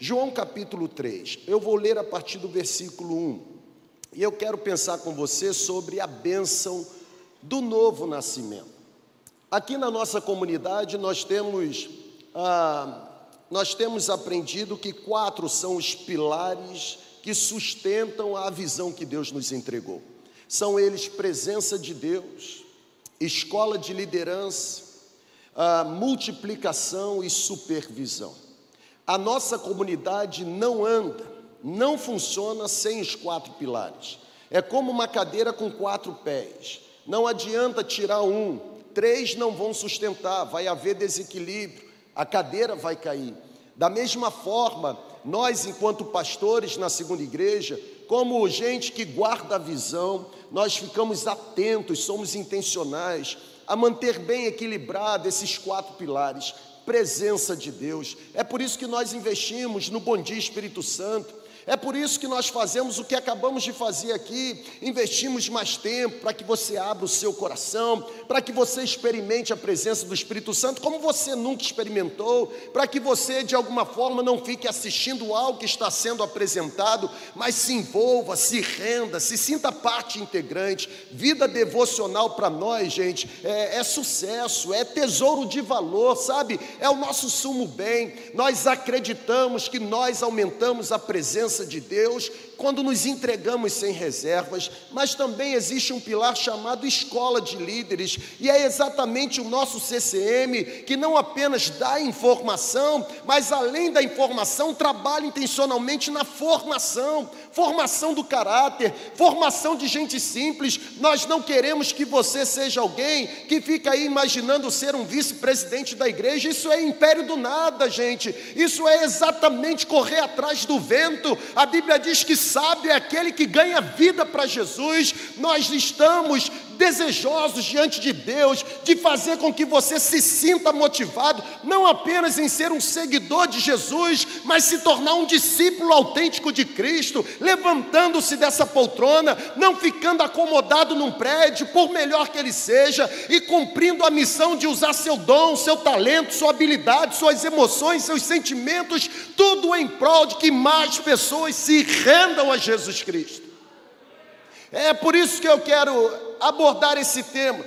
João capítulo 3. Eu vou ler a partir do versículo 1. E eu quero pensar com você sobre a bênção do novo nascimento. Aqui na nossa comunidade nós temos, ah, nós temos aprendido que quatro são os pilares que sustentam a visão que Deus nos entregou. São eles presença de Deus, escola de liderança, ah, multiplicação e supervisão. A nossa comunidade não anda, não funciona sem os quatro pilares. É como uma cadeira com quatro pés. Não adianta tirar um, três não vão sustentar, vai haver desequilíbrio, a cadeira vai cair. Da mesma forma, nós, enquanto pastores na segunda igreja, como gente que guarda a visão, nós ficamos atentos, somos intencionais a manter bem equilibrado esses quatro pilares: presença de Deus. É por isso que nós investimos no Bom Dia Espírito Santo, é por isso que nós fazemos o que acabamos de fazer aqui, investimos mais tempo para que você abra o seu coração, para que você experimente a presença do Espírito Santo como você nunca experimentou, para que você de alguma forma não fique assistindo algo que está sendo apresentado, mas se envolva, se renda, se sinta parte integrante. Vida devocional para nós, gente, é, é sucesso, é tesouro de valor, sabe? É o nosso sumo bem. Nós acreditamos que nós aumentamos a presença presença de Deus quando nos entregamos sem reservas, mas também existe um pilar chamado escola de líderes, e é exatamente o nosso CCM que não apenas dá informação, mas além da informação, trabalha intencionalmente na formação formação do caráter, formação de gente simples. Nós não queremos que você seja alguém que fica aí imaginando ser um vice-presidente da igreja. Isso é império do nada, gente. Isso é exatamente correr atrás do vento. A Bíblia diz que sábio é aquele que ganha vida para Jesus. Nós estamos desejosos diante de Deus de fazer com que você se sinta motivado, não apenas em ser um seguidor de Jesus, mas se tornar um discípulo autêntico de Cristo, levantando-se dessa poltrona, não ficando acomodado num prédio, por melhor que ele seja, e cumprindo a missão de usar seu dom, seu talento, sua habilidade, suas emoções, seus sentimentos, tudo em prol de que mais pessoas se rendam a Jesus Cristo. É por isso que eu quero abordar esse tema.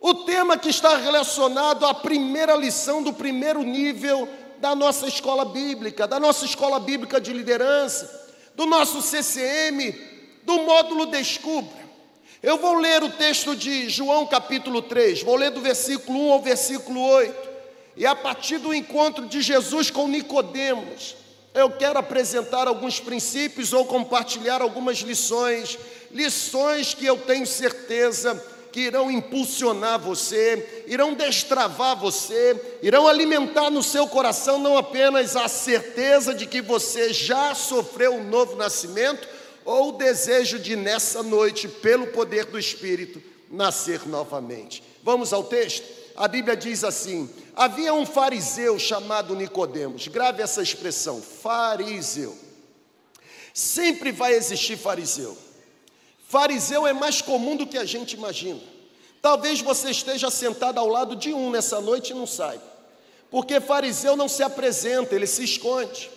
O tema que está relacionado à primeira lição do primeiro nível da nossa escola bíblica, da nossa escola bíblica de liderança, do nosso CCM, do módulo Descubra. Eu vou ler o texto de João capítulo 3, vou ler do versículo 1 ao versículo 8. E a partir do encontro de Jesus com Nicodemos, eu quero apresentar alguns princípios ou compartilhar algumas lições, lições que eu tenho certeza que irão impulsionar você, irão destravar você, irão alimentar no seu coração não apenas a certeza de que você já sofreu um novo nascimento, ou o desejo de nessa noite, pelo poder do Espírito, nascer novamente. Vamos ao texto? A Bíblia diz assim: Havia um fariseu chamado Nicodemos. Grave essa expressão, fariseu. Sempre vai existir fariseu. Fariseu é mais comum do que a gente imagina. Talvez você esteja sentado ao lado de um nessa noite e não saiba. Porque fariseu não se apresenta, ele se esconde.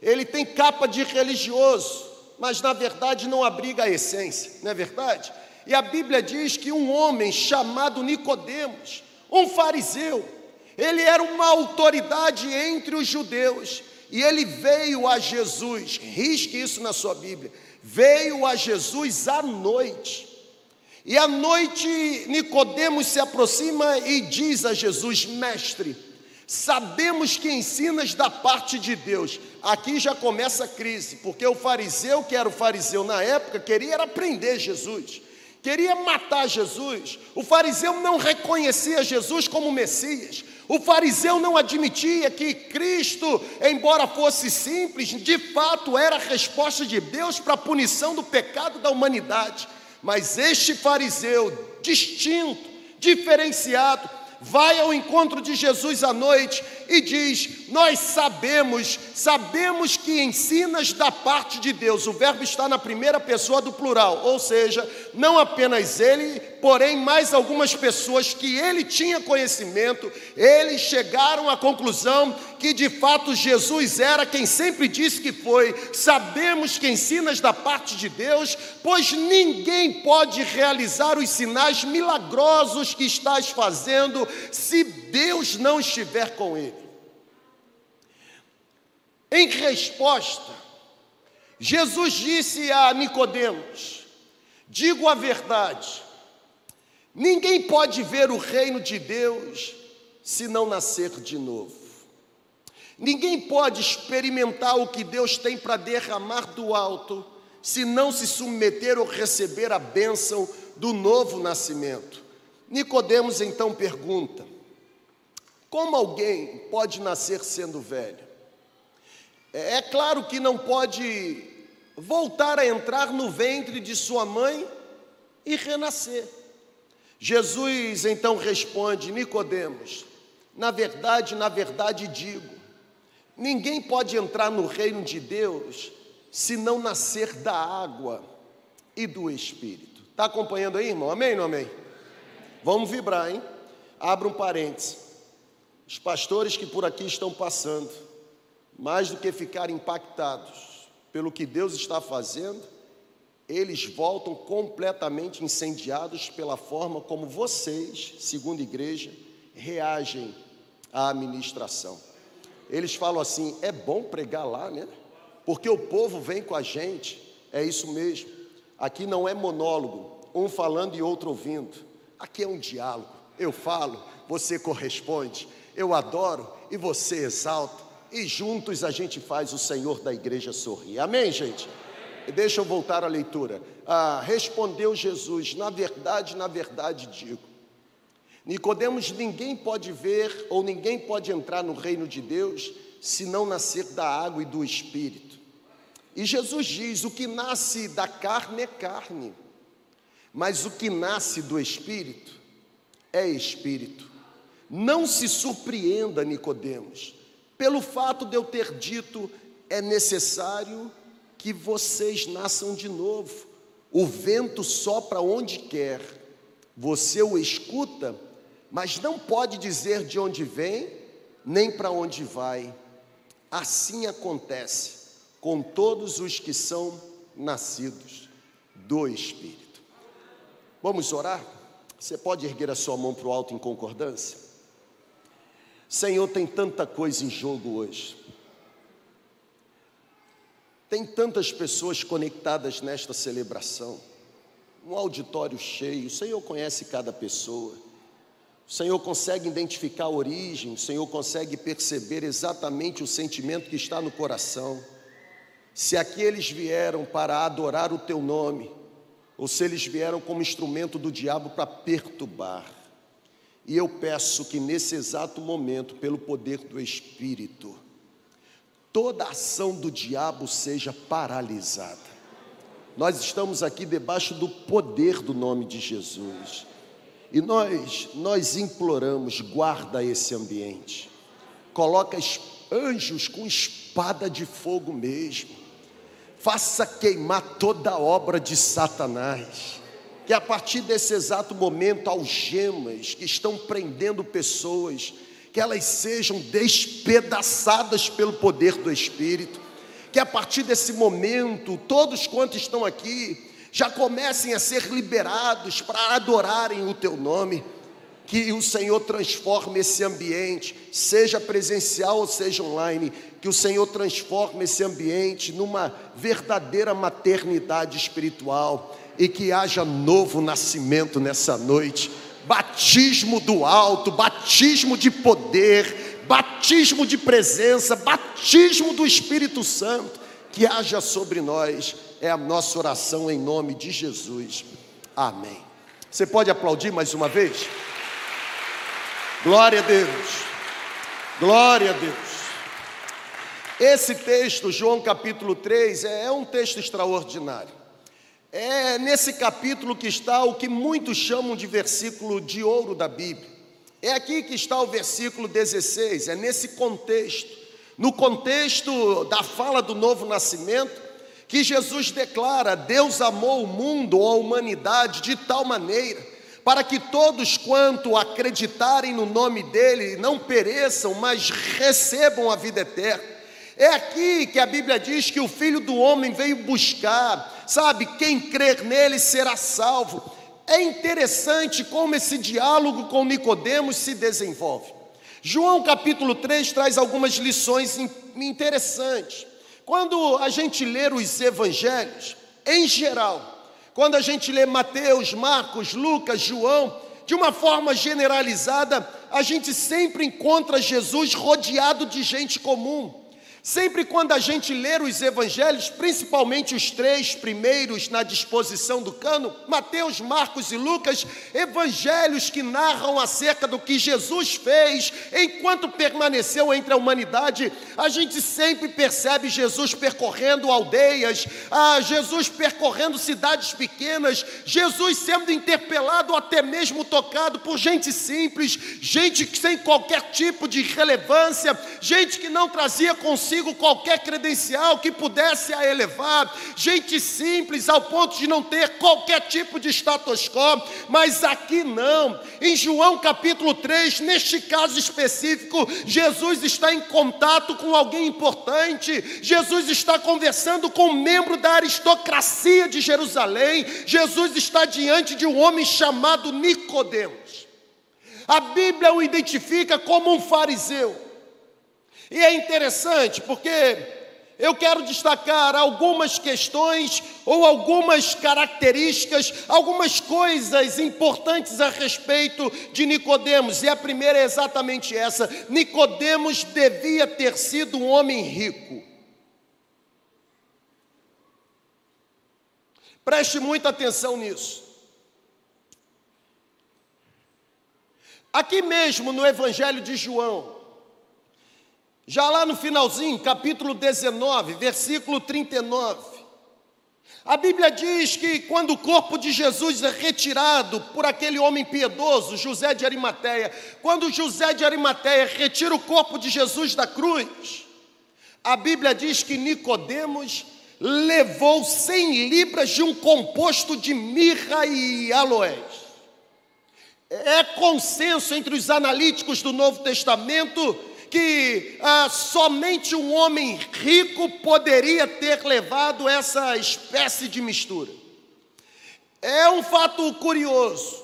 Ele tem capa de religioso, mas na verdade não abriga a essência, não é verdade? E a Bíblia diz que um homem chamado Nicodemos, um fariseu, ele era uma autoridade entre os judeus e ele veio a Jesus, risque isso na sua Bíblia, veio a Jesus à noite. E à noite Nicodemos se aproxima e diz a Jesus: Mestre, sabemos que ensinas da parte de Deus. Aqui já começa a crise, porque o fariseu, que era o fariseu na época, queria prender Jesus queria matar Jesus. O fariseu não reconhecia Jesus como Messias. O fariseu não admitia que Cristo, embora fosse simples, de fato era a resposta de Deus para a punição do pecado da humanidade. Mas este fariseu, distinto, diferenciado, vai ao encontro de Jesus à noite e diz: Nós sabemos, sabemos que ensinas da parte de Deus. O verbo está na primeira pessoa do plural, ou seja, não apenas ele, porém mais algumas pessoas que ele tinha conhecimento, eles chegaram à conclusão que de fato Jesus era quem sempre disse que foi. Sabemos que ensinas da parte de Deus, pois ninguém pode realizar os sinais milagrosos que estás fazendo se Deus não estiver com ele. Em resposta, Jesus disse a Nicodemos: Digo a verdade, ninguém pode ver o reino de Deus se não nascer de novo. Ninguém pode experimentar o que Deus tem para derramar do alto se não se submeter ou receber a bênção do novo nascimento. Nicodemos então pergunta: Como alguém pode nascer sendo velho? É, é claro que não pode voltar a entrar no ventre de sua mãe e renascer. Jesus então responde: Nicodemos, na verdade, na verdade digo, ninguém pode entrar no reino de Deus se não nascer da água e do Espírito. Está acompanhando aí, irmão? Amém ou não amém? Vamos vibrar, hein? Abra um parênteses. Os pastores que por aqui estão passando, mais do que ficar impactados pelo que Deus está fazendo, eles voltam completamente incendiados pela forma como vocês, segundo a igreja, reagem à administração. Eles falam assim: é bom pregar lá, né? Porque o povo vem com a gente, é isso mesmo. Aqui não é monólogo, um falando e outro ouvindo. Aqui é um diálogo. Eu falo, você corresponde. Eu adoro e você exalta e juntos a gente faz o Senhor da igreja sorrir. Amém, gente? E deixa eu voltar à leitura. Ah, respondeu Jesus: Na verdade, na verdade digo. Nicodemos, ninguém pode ver ou ninguém pode entrar no reino de Deus se não nascer da água e do espírito. E Jesus diz: o que nasce da carne é carne, mas o que nasce do espírito é espírito. Não se surpreenda, Nicodemos, pelo fato de eu ter dito, é necessário que vocês nasçam de novo. O vento sopra onde quer, você o escuta, mas não pode dizer de onde vem, nem para onde vai. Assim acontece com todos os que são nascidos do Espírito. Vamos orar? Você pode erguer a sua mão para o alto em concordância? Senhor, tem tanta coisa em jogo hoje. Tem tantas pessoas conectadas nesta celebração. Um auditório cheio. O Senhor conhece cada pessoa. O Senhor consegue identificar a origem, o Senhor consegue perceber exatamente o sentimento que está no coração. Se aqui eles vieram para adorar o teu nome, ou se eles vieram como instrumento do diabo para perturbar. E eu peço que nesse exato momento, pelo poder do Espírito, toda ação do diabo seja paralisada. Nós estamos aqui debaixo do poder do nome de Jesus. E nós, nós imploramos, guarda esse ambiente. Coloca anjos com espada de fogo mesmo. Faça queimar toda obra de Satanás que a partir desse exato momento, algemas que estão prendendo pessoas, que elas sejam despedaçadas pelo poder do Espírito, que a partir desse momento, todos quantos estão aqui, já comecem a ser liberados para adorarem o Teu nome, que o Senhor transforme esse ambiente, seja presencial ou seja online, que o Senhor transforme esse ambiente numa verdadeira maternidade espiritual e que haja novo nascimento nessa noite. Batismo do alto, batismo de poder, batismo de presença, batismo do Espírito Santo, que haja sobre nós, é a nossa oração em nome de Jesus. Amém. Você pode aplaudir mais uma vez? Glória a Deus, glória a Deus. Esse texto, João capítulo 3, é um texto extraordinário. É nesse capítulo que está o que muitos chamam de versículo de ouro da Bíblia. É aqui que está o versículo 16, é nesse contexto, no contexto da fala do novo nascimento, que Jesus declara: Deus amou o mundo a humanidade de tal maneira para que todos quanto acreditarem no nome dele não pereçam, mas recebam a vida eterna. É aqui que a Bíblia diz que o Filho do Homem veio buscar, sabe, quem crer nele será salvo. É interessante como esse diálogo com Nicodemos se desenvolve. João capítulo 3 traz algumas lições interessantes. Quando a gente lê os evangelhos, em geral, quando a gente lê Mateus, Marcos, Lucas, João, de uma forma generalizada, a gente sempre encontra Jesus rodeado de gente comum. Sempre quando a gente ler os evangelhos, principalmente os três primeiros na disposição do cano, Mateus, Marcos e Lucas, evangelhos que narram acerca do que Jesus fez enquanto permaneceu entre a humanidade, a gente sempre percebe Jesus percorrendo aldeias, Jesus percorrendo cidades pequenas, Jesus sendo interpelado, até mesmo tocado por gente simples, gente sem qualquer tipo de relevância, gente que não trazia consigo consigo qualquer credencial que pudesse a elevar, gente simples ao ponto de não ter qualquer tipo de status quo, mas aqui não. Em João capítulo 3, neste caso específico, Jesus está em contato com alguém importante, Jesus está conversando com um membro da aristocracia de Jerusalém, Jesus está diante de um homem chamado Nicodemos. A Bíblia o identifica como um fariseu. E é interessante porque eu quero destacar algumas questões ou algumas características, algumas coisas importantes a respeito de Nicodemos. E a primeira é exatamente essa: Nicodemos devia ter sido um homem rico. Preste muita atenção nisso. Aqui mesmo no Evangelho de João, já lá no finalzinho, capítulo 19, versículo 39, a Bíblia diz que quando o corpo de Jesus é retirado por aquele homem piedoso, José de Arimateia, quando José de Arimateia retira o corpo de Jesus da cruz, a Bíblia diz que Nicodemos levou 100 libras de um composto de mirra e aloés. É consenso entre os analíticos do Novo Testamento que ah, somente um homem rico poderia ter levado essa espécie de mistura. É um fato curioso.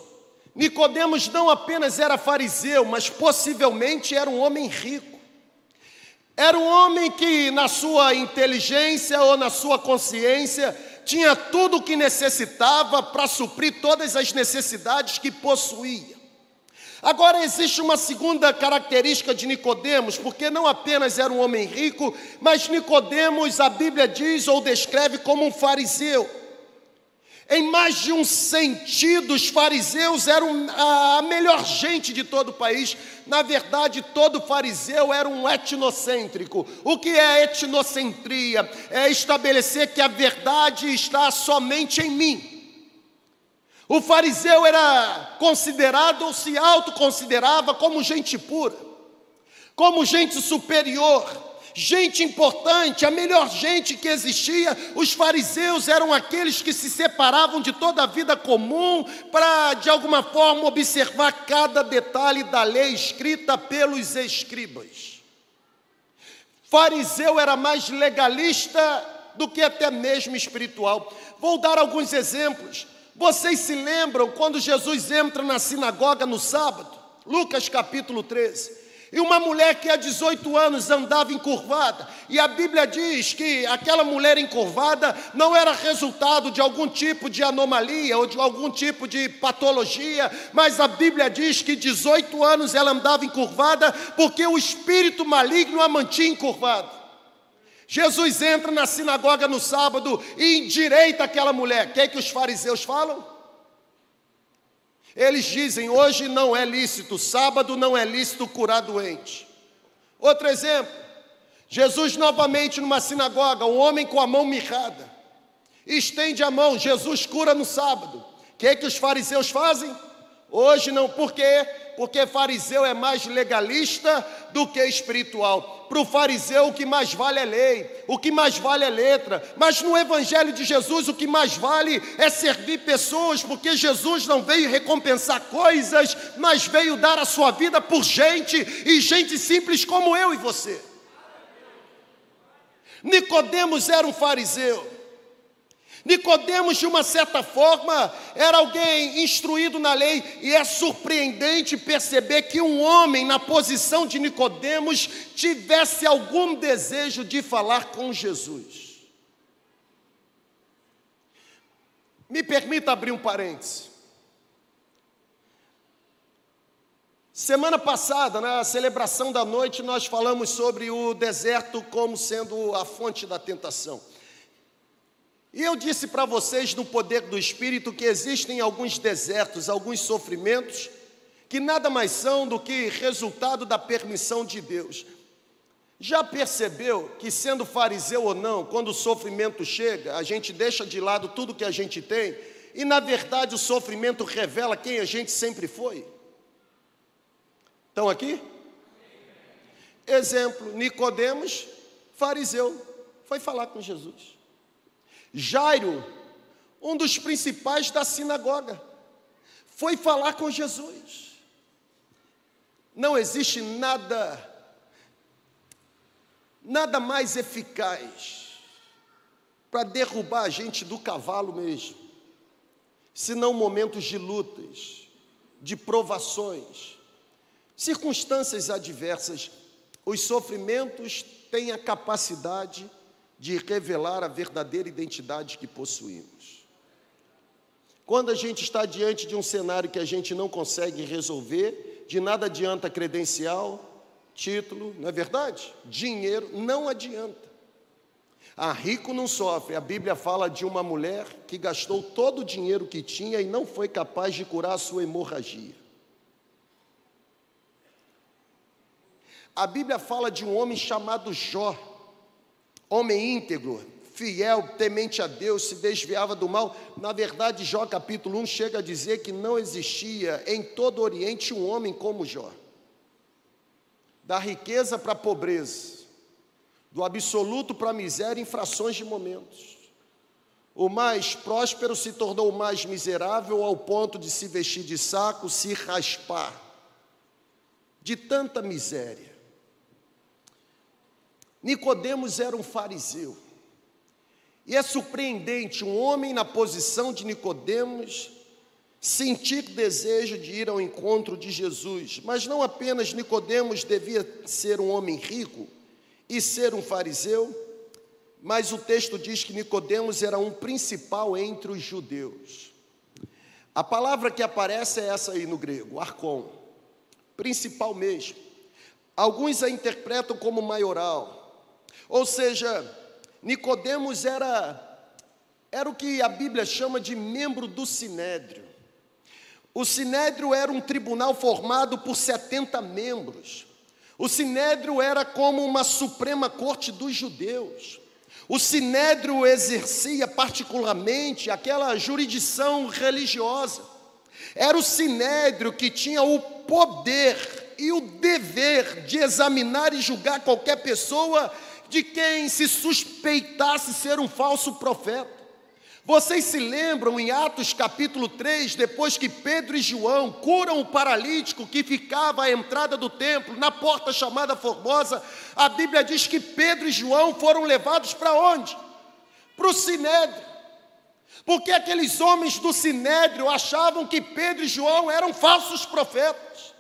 Nicodemos não apenas era fariseu, mas possivelmente era um homem rico. Era um homem que, na sua inteligência ou na sua consciência, tinha tudo o que necessitava para suprir todas as necessidades que possuía. Agora existe uma segunda característica de Nicodemos, porque não apenas era um homem rico, mas Nicodemos a Bíblia diz ou descreve como um fariseu. Em mais de um sentido, os fariseus eram a melhor gente de todo o país. Na verdade, todo fariseu era um etnocêntrico. O que é etnocentria? É estabelecer que a verdade está somente em mim. O fariseu era considerado ou se autoconsiderava como gente pura, como gente superior, gente importante, a melhor gente que existia. Os fariseus eram aqueles que se separavam de toda a vida comum para, de alguma forma, observar cada detalhe da lei escrita pelos escribas. Fariseu era mais legalista do que até mesmo espiritual. Vou dar alguns exemplos. Vocês se lembram quando Jesus entra na sinagoga no sábado? Lucas capítulo 13. E uma mulher que há 18 anos andava encurvada, e a Bíblia diz que aquela mulher encurvada não era resultado de algum tipo de anomalia ou de algum tipo de patologia, mas a Bíblia diz que 18 anos ela andava encurvada porque o espírito maligno a mantinha encurvada. Jesus entra na sinagoga no sábado e endireita aquela mulher. O que, é que os fariseus falam? Eles dizem: hoje não é lícito, sábado não é lícito curar doente. Outro exemplo: Jesus novamente numa sinagoga, um homem com a mão mirrada, estende a mão, Jesus cura no sábado. O que, é que os fariseus fazem? Hoje não, por quê? Porque fariseu é mais legalista do que espiritual. Para o fariseu, o que mais vale é lei, o que mais vale é letra. Mas no Evangelho de Jesus, o que mais vale é servir pessoas, porque Jesus não veio recompensar coisas, mas veio dar a sua vida por gente, e gente simples como eu e você. Nicodemos era um fariseu. Nicodemos, de uma certa forma, era alguém instruído na lei, e é surpreendente perceber que um homem na posição de Nicodemos tivesse algum desejo de falar com Jesus. Me permita abrir um parêntese. Semana passada, na celebração da noite, nós falamos sobre o deserto como sendo a fonte da tentação. E eu disse para vocês, no poder do Espírito, que existem alguns desertos, alguns sofrimentos, que nada mais são do que resultado da permissão de Deus. Já percebeu que, sendo fariseu ou não, quando o sofrimento chega, a gente deixa de lado tudo que a gente tem, e na verdade o sofrimento revela quem a gente sempre foi? Estão aqui? Exemplo, Nicodemos, fariseu, foi falar com Jesus. Jairo, um dos principais da sinagoga, foi falar com Jesus. Não existe nada, nada mais eficaz para derrubar a gente do cavalo mesmo, senão momentos de lutas, de provações, circunstâncias adversas. Os sofrimentos têm a capacidade de de revelar a verdadeira identidade que possuímos. Quando a gente está diante de um cenário que a gente não consegue resolver, de nada adianta credencial, título, não é verdade? Dinheiro não adianta. Ah, rico não sofre. A Bíblia fala de uma mulher que gastou todo o dinheiro que tinha e não foi capaz de curar a sua hemorragia. A Bíblia fala de um homem chamado Jó homem íntegro, fiel, temente a Deus, se desviava do mal. Na verdade, Jó capítulo 1 chega a dizer que não existia em todo o Oriente um homem como Jó. Da riqueza para a pobreza, do absoluto para a miséria em frações de momentos. O mais próspero se tornou o mais miserável ao ponto de se vestir de saco, se raspar, de tanta miséria. Nicodemos era um fariseu. E é surpreendente um homem na posição de Nicodemos sentir desejo de ir ao encontro de Jesus, mas não apenas Nicodemos devia ser um homem rico e ser um fariseu, mas o texto diz que Nicodemos era um principal entre os judeus. A palavra que aparece é essa aí no grego, arcon, principal mesmo. Alguns a interpretam como maioral, ou seja, Nicodemos era era o que a Bíblia chama de membro do sinédrio. O sinédrio era um tribunal formado por 70 membros. O sinédrio era como uma suprema corte dos judeus. O sinédrio exercia particularmente aquela jurisdição religiosa. Era o sinédrio que tinha o poder e o dever de examinar e julgar qualquer pessoa de quem se suspeitasse ser um falso profeta. Vocês se lembram em Atos capítulo 3, depois que Pedro e João curam o paralítico que ficava à entrada do templo, na porta chamada Formosa, a Bíblia diz que Pedro e João foram levados para onde? Para o Sinédrio. Porque aqueles homens do Sinédrio achavam que Pedro e João eram falsos profetas.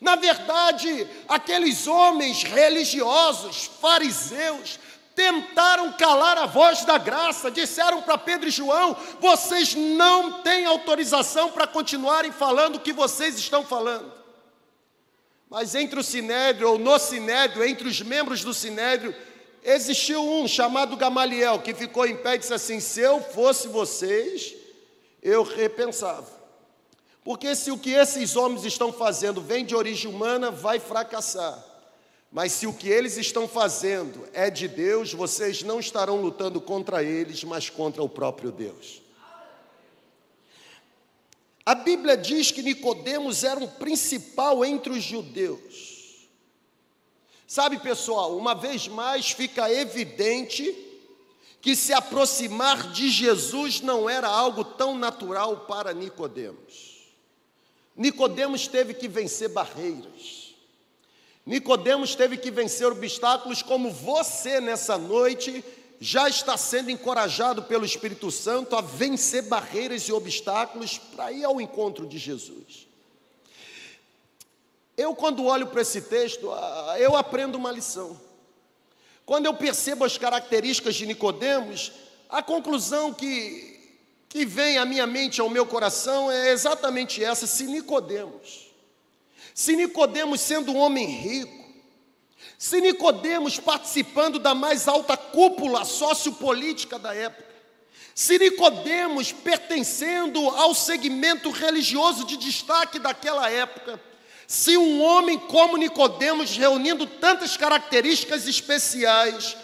Na verdade, aqueles homens religiosos, fariseus, tentaram calar a voz da graça, disseram para Pedro e João: vocês não têm autorização para continuarem falando o que vocês estão falando. Mas entre o sinédrio, ou no sinédrio, entre os membros do sinédrio, existiu um chamado Gamaliel, que ficou em pé e disse assim: se eu fosse vocês, eu repensava. Porque se o que esses homens estão fazendo vem de origem humana, vai fracassar. Mas se o que eles estão fazendo é de Deus, vocês não estarão lutando contra eles, mas contra o próprio Deus. A Bíblia diz que Nicodemos era um principal entre os judeus. Sabe, pessoal, uma vez mais fica evidente que se aproximar de Jesus não era algo tão natural para Nicodemos. Nicodemos teve que vencer barreiras. Nicodemos teve que vencer obstáculos como você nessa noite já está sendo encorajado pelo Espírito Santo a vencer barreiras e obstáculos para ir ao encontro de Jesus. Eu, quando olho para esse texto, eu aprendo uma lição. Quando eu percebo as características de Nicodemos, a conclusão que, que vem à minha mente, ao meu coração, é exatamente essa: se Nicodemos, se Nicodemos sendo um homem rico, se Nicodemos participando da mais alta cúpula sociopolítica da época, se Nicodemos pertencendo ao segmento religioso de destaque daquela época, se um homem como Nicodemos reunindo tantas características especiais,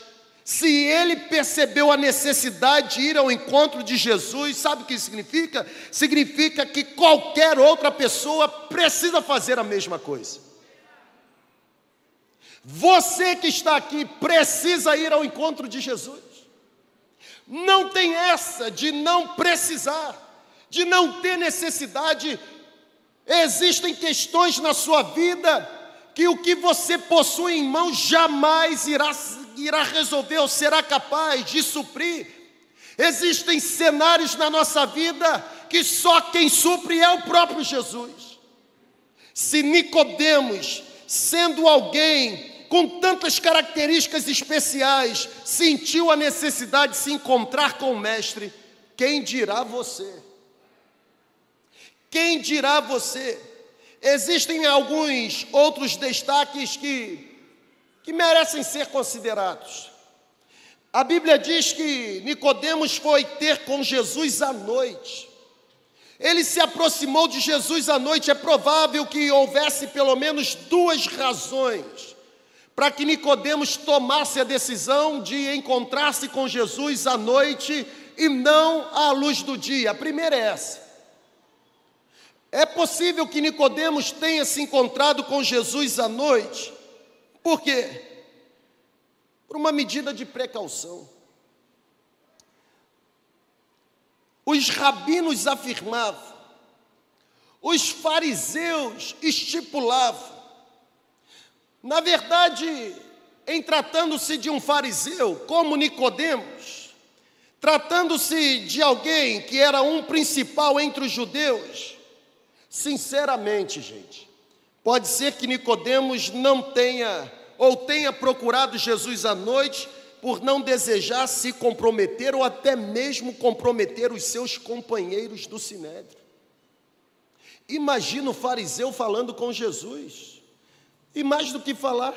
se ele percebeu a necessidade de ir ao encontro de Jesus, sabe o que significa? Significa que qualquer outra pessoa precisa fazer a mesma coisa. Você que está aqui precisa ir ao encontro de Jesus. Não tem essa de não precisar, de não ter necessidade. Existem questões na sua vida que o que você possui em mãos jamais irá, irá resolver ou será capaz de suprir. Existem cenários na nossa vida que só quem supre é o próprio Jesus. Se Nicodemos, sendo alguém com tantas características especiais, sentiu a necessidade de se encontrar com o Mestre, quem dirá você? Quem dirá você? Existem alguns outros destaques que, que merecem ser considerados. A Bíblia diz que Nicodemos foi ter com Jesus à noite. Ele se aproximou de Jesus à noite. É provável que houvesse pelo menos duas razões para que Nicodemos tomasse a decisão de encontrar-se com Jesus à noite e não à luz do dia. A primeira é essa. É possível que Nicodemos tenha se encontrado com Jesus à noite. Por quê? Por uma medida de precaução. Os rabinos afirmavam, os fariseus estipulavam, na verdade, em tratando-se de um fariseu, como Nicodemos, tratando-se de alguém que era um principal entre os judeus, sinceramente, gente, pode ser que Nicodemos não tenha ou tenha procurado Jesus à noite por não desejar se comprometer ou até mesmo comprometer os seus companheiros do sinédrio. Imagina o fariseu falando com Jesus. E mais do que falar,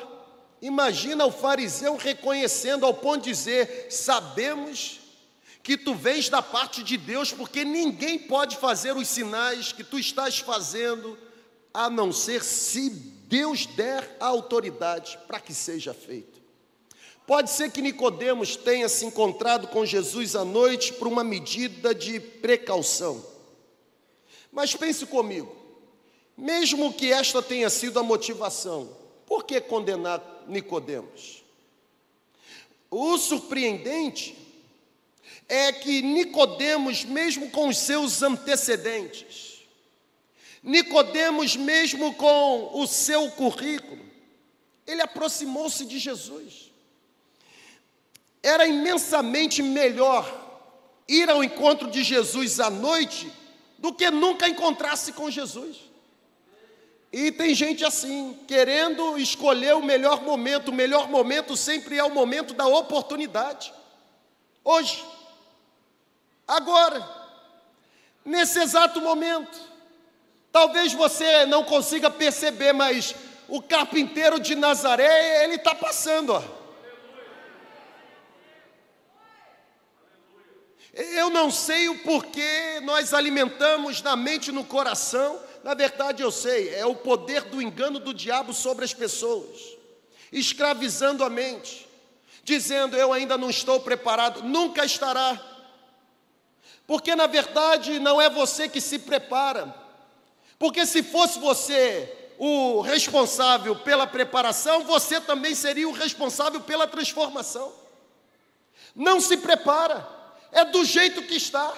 imagina o fariseu reconhecendo ao ponto de dizer: Sabemos que tu vens da parte de Deus, porque ninguém pode fazer os sinais que tu estás fazendo, a não ser se Deus der a autoridade para que seja feito. Pode ser que Nicodemos tenha se encontrado com Jesus à noite por uma medida de precaução. Mas pense comigo, mesmo que esta tenha sido a motivação, por que condenar Nicodemos? O surpreendente é que Nicodemos, mesmo com os seus antecedentes, Nicodemos, mesmo com o seu currículo, ele aproximou-se de Jesus. Era imensamente melhor ir ao encontro de Jesus à noite do que nunca encontrar-se com Jesus. E tem gente assim, querendo escolher o melhor momento. O melhor momento sempre é o momento da oportunidade. Hoje, agora, nesse exato momento. Talvez você não consiga perceber, mas o carpinteiro de Nazaré, ele está passando, ó. Eu não sei o porquê nós alimentamos na mente e no coração na verdade, eu sei, é o poder do engano do diabo sobre as pessoas, escravizando a mente, dizendo: Eu ainda não estou preparado, nunca estará. Porque na verdade não é você que se prepara, Porque se fosse você o responsável pela preparação, você também seria o responsável pela transformação. Não se prepara, é do jeito que está,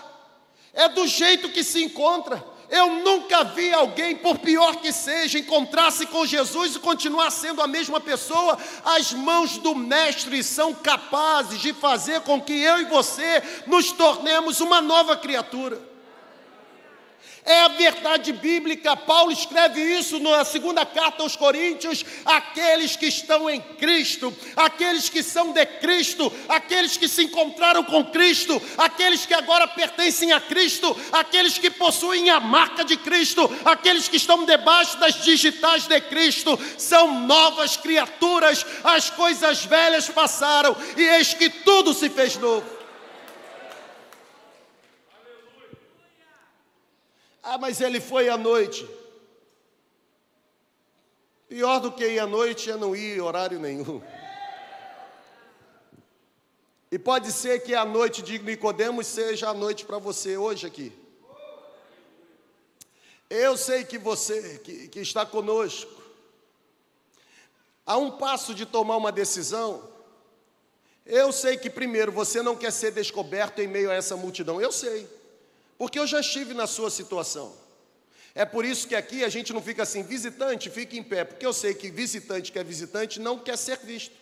é do jeito que se encontra. Eu nunca vi alguém, por pior que seja, encontrar-se com Jesus e continuar sendo a mesma pessoa. As mãos do Mestre são capazes de fazer com que eu e você nos tornemos uma nova criatura. É a verdade bíblica, Paulo escreve isso na segunda carta aos Coríntios: aqueles que estão em Cristo, aqueles que são de Cristo, aqueles que se encontraram com Cristo, aqueles que agora pertencem a Cristo, aqueles que possuem a marca de Cristo, aqueles que estão debaixo das digitais de Cristo, são novas criaturas, as coisas velhas passaram e eis que tudo se fez novo. Ah, mas ele foi à noite. Pior do que ir à noite é não ir horário nenhum. E pode ser que a noite de Nicodemos seja a noite para você hoje aqui. Eu sei que você que, que está conosco, a um passo de tomar uma decisão, eu sei que primeiro você não quer ser descoberto em meio a essa multidão, eu sei porque eu já estive na sua situação. É por isso que aqui a gente não fica assim, visitante, fica em pé, porque eu sei que visitante que é visitante não quer ser visto.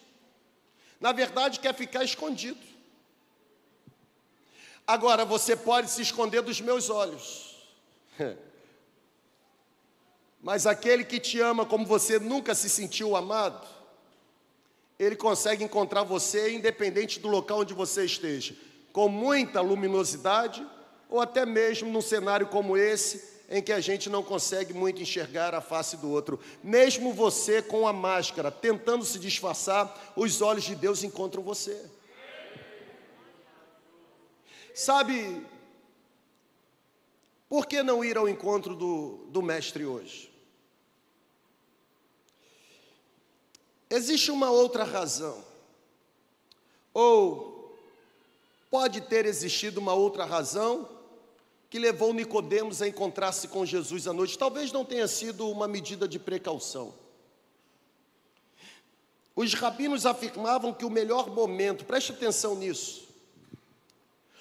Na verdade, quer ficar escondido. Agora, você pode se esconder dos meus olhos. Mas aquele que te ama como você nunca se sentiu amado, ele consegue encontrar você independente do local onde você esteja, com muita luminosidade ou até mesmo num cenário como esse, em que a gente não consegue muito enxergar a face do outro. Mesmo você com a máscara, tentando se disfarçar, os olhos de Deus encontram você. Sabe, por que não ir ao encontro do, do Mestre hoje? Existe uma outra razão. Ou pode ter existido uma outra razão que levou Nicodemos a encontrar-se com Jesus à noite. Talvez não tenha sido uma medida de precaução. Os rabinos afirmavam que o melhor momento, preste atenção nisso,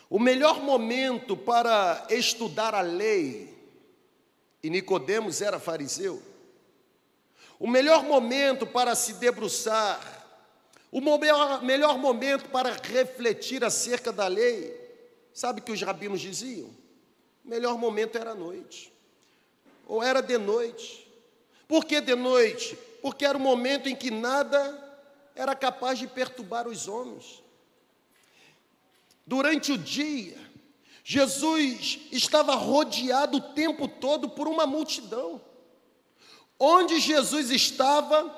o melhor momento para estudar a lei, e Nicodemos era fariseu, o melhor momento para se debruçar, o melhor, melhor momento para refletir acerca da lei, sabe o que os rabinos diziam? Melhor momento era a noite, ou era de noite. Por que de noite? Porque era o momento em que nada era capaz de perturbar os homens. Durante o dia, Jesus estava rodeado o tempo todo por uma multidão. Onde Jesus estava,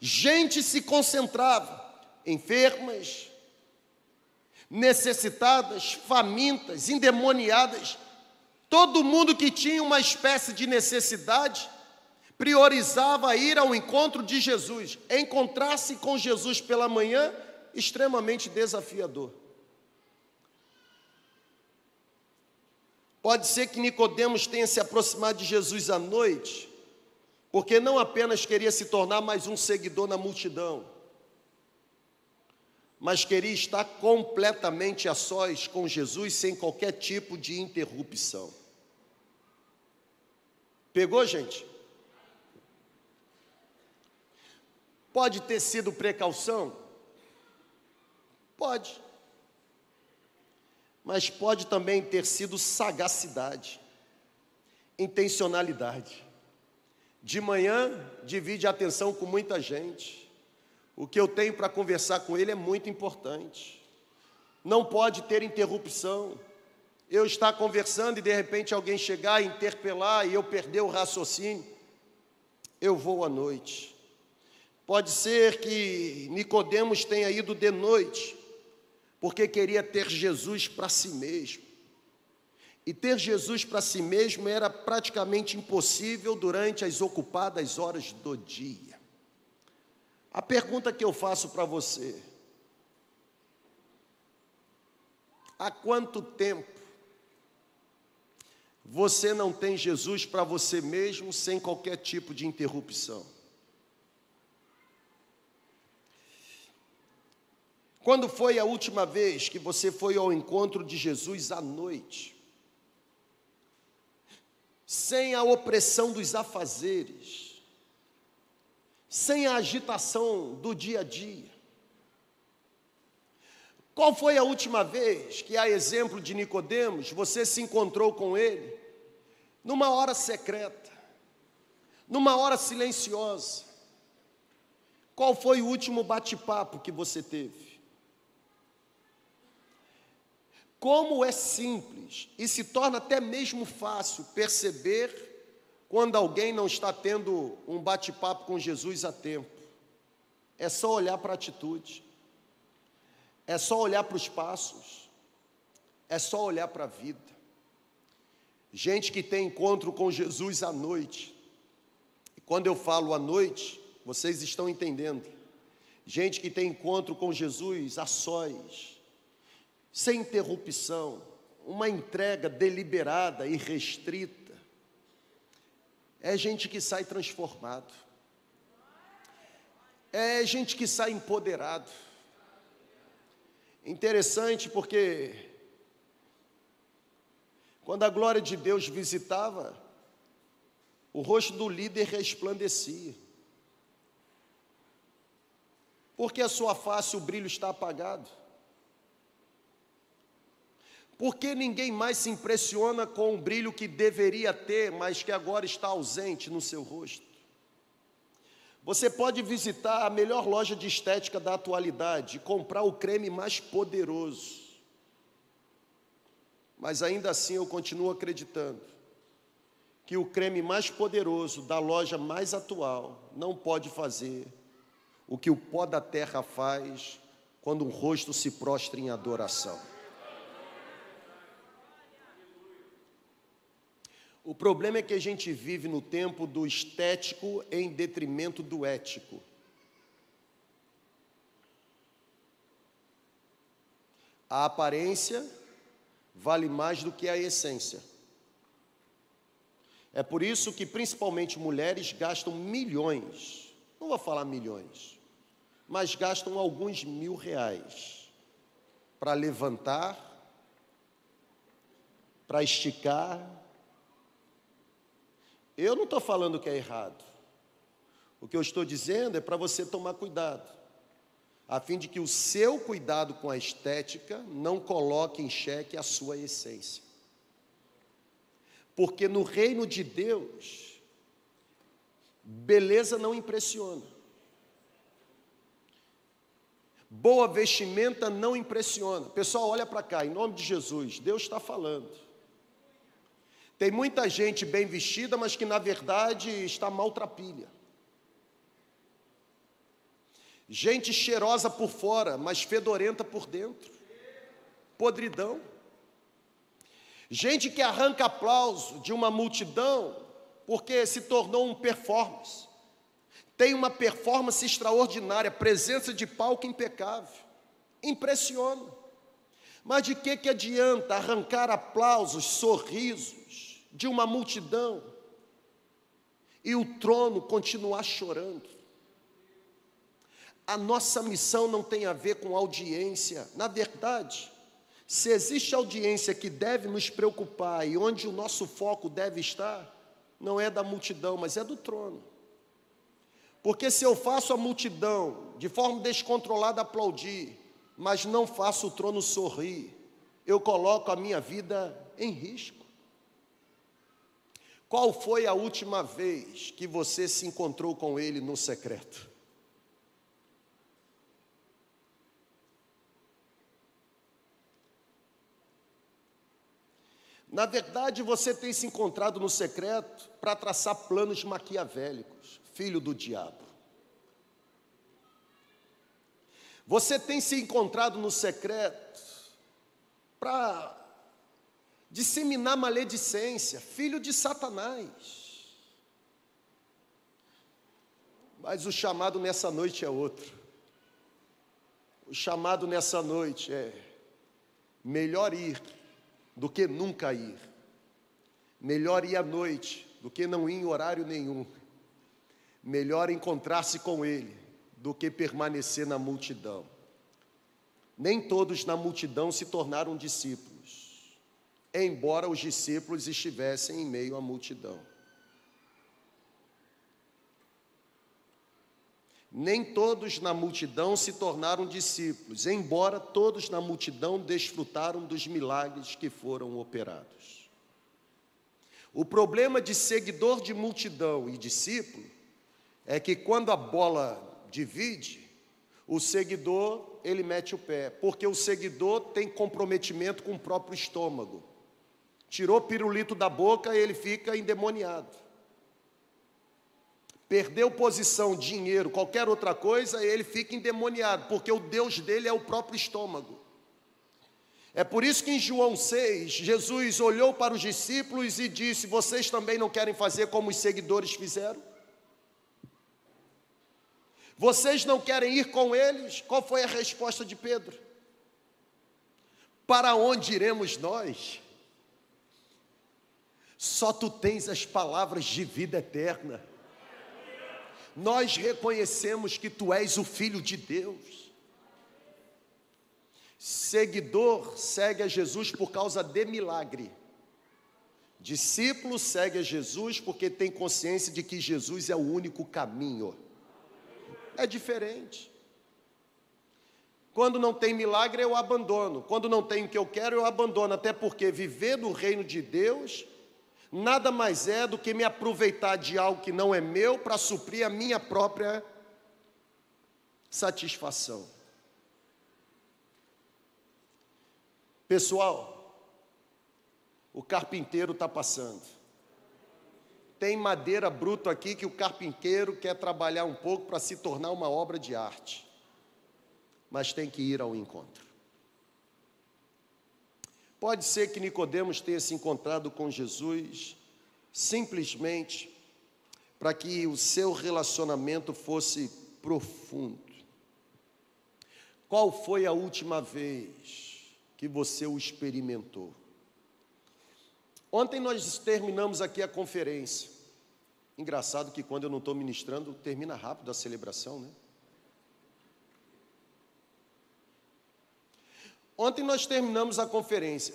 gente se concentrava, enfermas, necessitadas, famintas, endemoniadas, Todo mundo que tinha uma espécie de necessidade priorizava ir ao encontro de Jesus. Encontrar-se com Jesus pela manhã, extremamente desafiador. Pode ser que Nicodemos tenha se aproximado de Jesus à noite, porque não apenas queria se tornar mais um seguidor na multidão, mas queria estar completamente a sós com Jesus sem qualquer tipo de interrupção. Pegou, gente? Pode ter sido precaução? Pode. Mas pode também ter sido sagacidade, intencionalidade. De manhã, divide a atenção com muita gente. O que eu tenho para conversar com ele é muito importante. Não pode ter interrupção eu estar conversando e de repente alguém chegar e interpelar e eu perder o raciocínio, eu vou à noite. Pode ser que Nicodemos tenha ido de noite, porque queria ter Jesus para si mesmo. E ter Jesus para si mesmo era praticamente impossível durante as ocupadas horas do dia. A pergunta que eu faço para você: há quanto tempo você não tem Jesus para você mesmo sem qualquer tipo de interrupção. Quando foi a última vez que você foi ao encontro de Jesus à noite? Sem a opressão dos afazeres, sem a agitação do dia a dia. Qual foi a última vez que, a exemplo de Nicodemos, você se encontrou com ele numa hora secreta, numa hora silenciosa? Qual foi o último bate-papo que você teve? Como é simples e se torna até mesmo fácil perceber quando alguém não está tendo um bate-papo com Jesus a tempo. É só olhar para a atitude. É só olhar para os passos, é só olhar para a vida. Gente que tem encontro com Jesus à noite, e quando eu falo à noite, vocês estão entendendo. Gente que tem encontro com Jesus a sós, sem interrupção, uma entrega deliberada e restrita. É gente que sai transformado. É gente que sai empoderado. Interessante porque quando a glória de Deus visitava, o rosto do líder resplandecia. Porque a sua face o brilho está apagado? Porque ninguém mais se impressiona com o brilho que deveria ter, mas que agora está ausente no seu rosto? Você pode visitar a melhor loja de estética da atualidade e comprar o creme mais poderoso. Mas ainda assim eu continuo acreditando que o creme mais poderoso da loja mais atual não pode fazer o que o pó da terra faz quando um rosto se prostra em adoração. O problema é que a gente vive no tempo do estético em detrimento do ético. A aparência vale mais do que a essência. É por isso que, principalmente, mulheres gastam milhões, não vou falar milhões, mas gastam alguns mil reais para levantar, para esticar, eu não estou falando que é errado. O que eu estou dizendo é para você tomar cuidado, a fim de que o seu cuidado com a estética não coloque em xeque a sua essência. Porque no reino de Deus, beleza não impressiona. Boa vestimenta não impressiona. Pessoal, olha para cá, em nome de Jesus, Deus está falando. Tem muita gente bem vestida, mas que na verdade está maltrapilha. Gente cheirosa por fora, mas fedorenta por dentro. Podridão. Gente que arranca aplauso de uma multidão porque se tornou um performance. Tem uma performance extraordinária, presença de palco impecável. Impressiona. Mas de que, que adianta arrancar aplausos, sorrisos, de uma multidão e o trono continuar chorando. A nossa missão não tem a ver com audiência, na verdade, se existe audiência que deve nos preocupar e onde o nosso foco deve estar, não é da multidão, mas é do trono. Porque se eu faço a multidão de forma descontrolada aplaudir, mas não faço o trono sorrir, eu coloco a minha vida em risco. Qual foi a última vez que você se encontrou com ele no secreto? Na verdade, você tem se encontrado no secreto para traçar planos maquiavélicos, filho do diabo. Você tem se encontrado no secreto para disseminar maledicência, filho de Satanás. Mas o chamado nessa noite é outro. O chamado nessa noite é melhor ir do que nunca ir. Melhor ir à noite do que não ir em horário nenhum. Melhor encontrar-se com Ele do que permanecer na multidão. Nem todos na multidão se tornaram discípulos, embora os discípulos estivessem em meio à multidão. Nem todos na multidão se tornaram discípulos, embora todos na multidão desfrutaram dos milagres que foram operados. O problema de seguidor de multidão e discípulo é que quando a bola divide, o seguidor ele mete o pé, porque o seguidor tem comprometimento com o próprio estômago. Tirou pirulito da boca e ele fica endemoniado perdeu posição, dinheiro, qualquer outra coisa, ele fica endemoniado, porque o Deus dele é o próprio estômago. É por isso que em João 6, Jesus olhou para os discípulos e disse: Vocês também não querem fazer como os seguidores fizeram? Vocês não querem ir com eles? Qual foi a resposta de Pedro? Para onde iremos nós? Só tu tens as palavras de vida eterna nós reconhecemos que tu és o Filho de Deus. Seguidor segue a Jesus por causa de milagre. Discípulo segue a Jesus porque tem consciência de que Jesus é o único caminho. É diferente. Quando não tem milagre, eu abandono. Quando não tem o que eu quero, eu abandono. Até porque viver no reino de Deus nada mais é do que me aproveitar de algo que não é meu para suprir a minha própria satisfação. Pessoal, o carpinteiro está passando. Tem madeira bruta aqui que o carpinteiro quer trabalhar um pouco para se tornar uma obra de arte, mas tem que ir ao encontro. Pode ser que Nicodemos tenha se encontrado com Jesus simplesmente para que o seu relacionamento fosse profundo. Qual foi a última vez que você o experimentou? Ontem nós terminamos aqui a conferência. Engraçado que quando eu não estou ministrando, termina rápido a celebração, né? Ontem nós terminamos a conferência.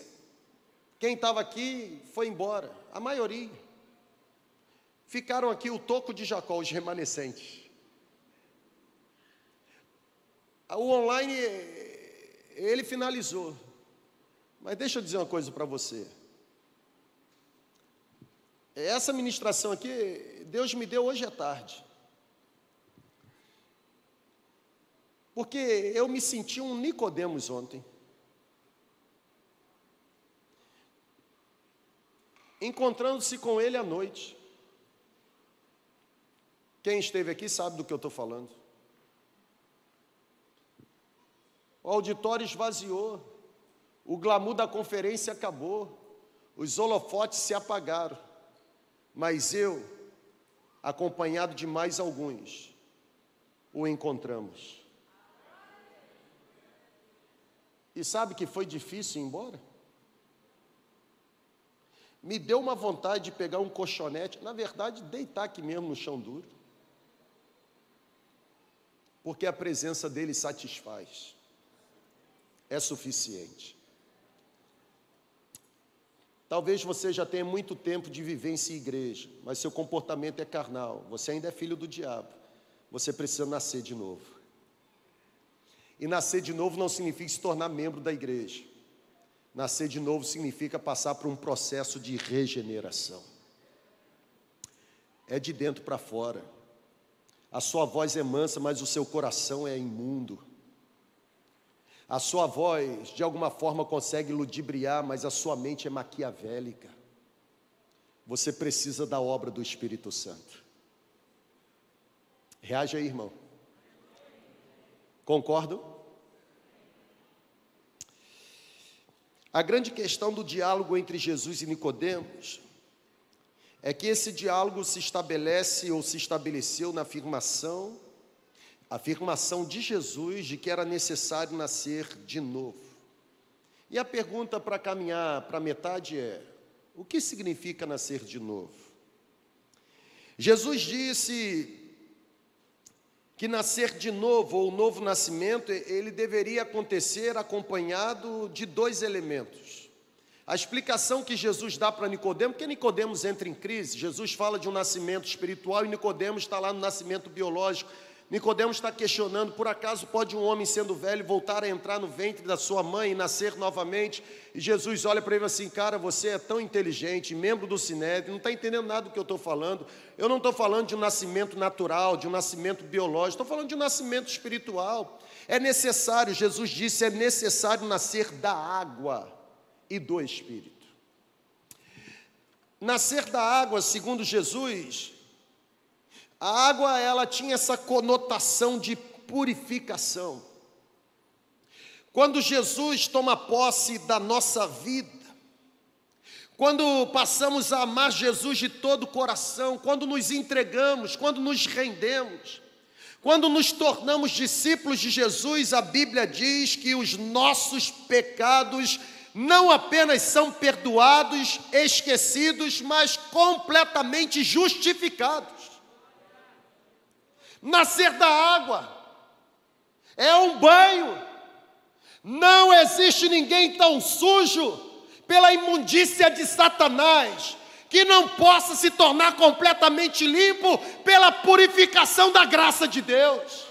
Quem estava aqui foi embora, a maioria. Ficaram aqui o toco de Jacó, os remanescentes. O online, ele finalizou. Mas deixa eu dizer uma coisa para você. Essa ministração aqui, Deus me deu hoje à tarde. Porque eu me senti um Nicodemos ontem. Encontrando-se com ele à noite. Quem esteve aqui sabe do que eu estou falando. O auditório esvaziou, o glamour da conferência acabou, os holofotes se apagaram, mas eu, acompanhado de mais alguns, o encontramos. E sabe que foi difícil ir embora? Me deu uma vontade de pegar um colchonete, na verdade, deitar aqui mesmo no chão duro. Porque a presença dele satisfaz, é suficiente. Talvez você já tenha muito tempo de vivência em igreja, mas seu comportamento é carnal, você ainda é filho do diabo, você precisa nascer de novo. E nascer de novo não significa se tornar membro da igreja. Nascer de novo significa passar por um processo de regeneração. É de dentro para fora. A sua voz é mansa, mas o seu coração é imundo. A sua voz, de alguma forma, consegue ludibriar, mas a sua mente é maquiavélica. Você precisa da obra do Espírito Santo. Reage aí, irmão. Concordo? A grande questão do diálogo entre Jesus e Nicodemos é que esse diálogo se estabelece ou se estabeleceu na afirmação, afirmação de Jesus de que era necessário nascer de novo. E a pergunta para caminhar para metade é: O que significa nascer de novo? Jesus disse que nascer de novo, ou novo nascimento, ele deveria acontecer acompanhado de dois elementos. A explicação que Jesus dá para Nicodemos, porque Nicodemos entra em crise, Jesus fala de um nascimento espiritual e Nicodemos está lá no nascimento biológico. Nicodemos está questionando, por acaso pode um homem sendo velho voltar a entrar no ventre da sua mãe e nascer novamente? E Jesus olha para ele assim, cara, você é tão inteligente, membro do Sinédrio, não está entendendo nada do que eu estou falando. Eu não estou falando de um nascimento natural, de um nascimento biológico, estou falando de um nascimento espiritual. É necessário, Jesus disse, é necessário nascer da água e do Espírito. Nascer da água, segundo Jesus, a água ela tinha essa conotação de purificação. Quando Jesus toma posse da nossa vida, quando passamos a amar Jesus de todo o coração, quando nos entregamos, quando nos rendemos, quando nos tornamos discípulos de Jesus, a Bíblia diz que os nossos pecados não apenas são perdoados, esquecidos, mas completamente justificados nascer da água, é um banho. Não existe ninguém tão sujo pela imundícia de Satanás que não possa se tornar completamente limpo pela purificação da graça de Deus.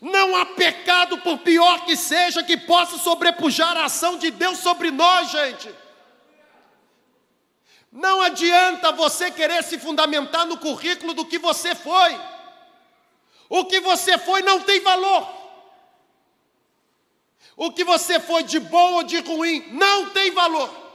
Não há pecado, por pior que seja, que possa sobrepujar a ação de Deus sobre nós, gente. Não adianta você querer se fundamentar no currículo do que você foi. O que você foi não tem valor. O que você foi de bom ou de ruim não tem valor.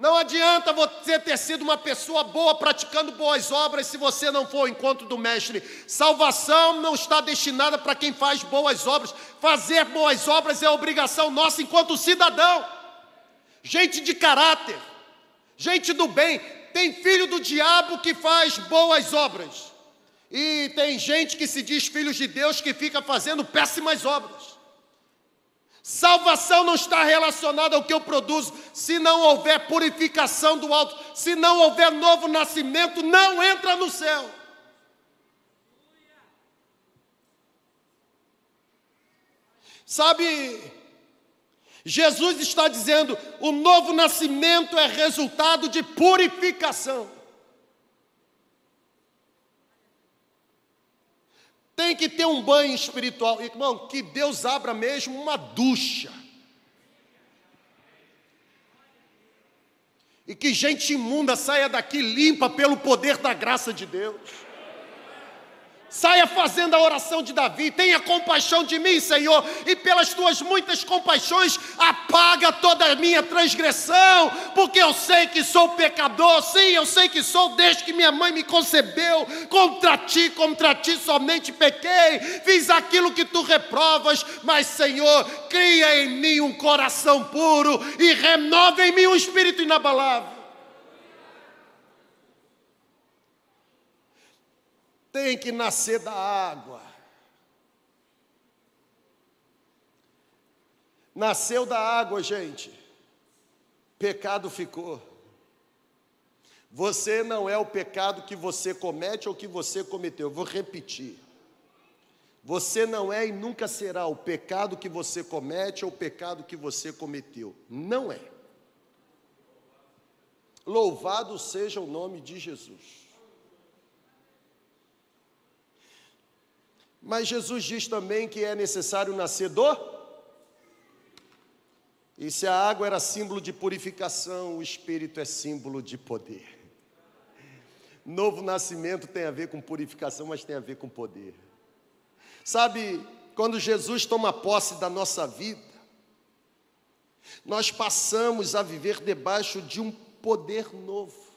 Não adianta você ter sido uma pessoa boa praticando boas obras se você não for ao encontro do Mestre. Salvação não está destinada para quem faz boas obras. Fazer boas obras é obrigação nossa enquanto cidadão. Gente de caráter, gente do bem. Tem filho do diabo que faz boas obras. E tem gente que se diz filhos de Deus que fica fazendo péssimas obras. Salvação não está relacionada ao que eu produzo. Se não houver purificação do alto, se não houver novo nascimento, não entra no céu. Sabe, Jesus está dizendo: o novo nascimento é resultado de purificação. Tem que ter um banho espiritual. Irmão, que Deus abra mesmo uma ducha. E que gente imunda saia daqui limpa pelo poder da graça de Deus. Saia fazendo a oração de Davi, tenha compaixão de mim, Senhor, e pelas tuas muitas compaixões, apaga toda a minha transgressão, porque eu sei que sou pecador, sim, eu sei que sou desde que minha mãe me concebeu, contra ti, contra ti somente pequei, fiz aquilo que tu reprovas, mas, Senhor, cria em mim um coração puro e renova em mim um espírito inabalável. Tem que nascer da água. Nasceu da água, gente. Pecado ficou. Você não é o pecado que você comete ou que você cometeu. Eu vou repetir. Você não é e nunca será o pecado que você comete ou o pecado que você cometeu. Não é. Louvado seja o nome de Jesus. Mas Jesus diz também que é necessário nascer do. E se a água era símbolo de purificação, o Espírito é símbolo de poder. Novo nascimento tem a ver com purificação, mas tem a ver com poder. Sabe, quando Jesus toma posse da nossa vida, nós passamos a viver debaixo de um poder novo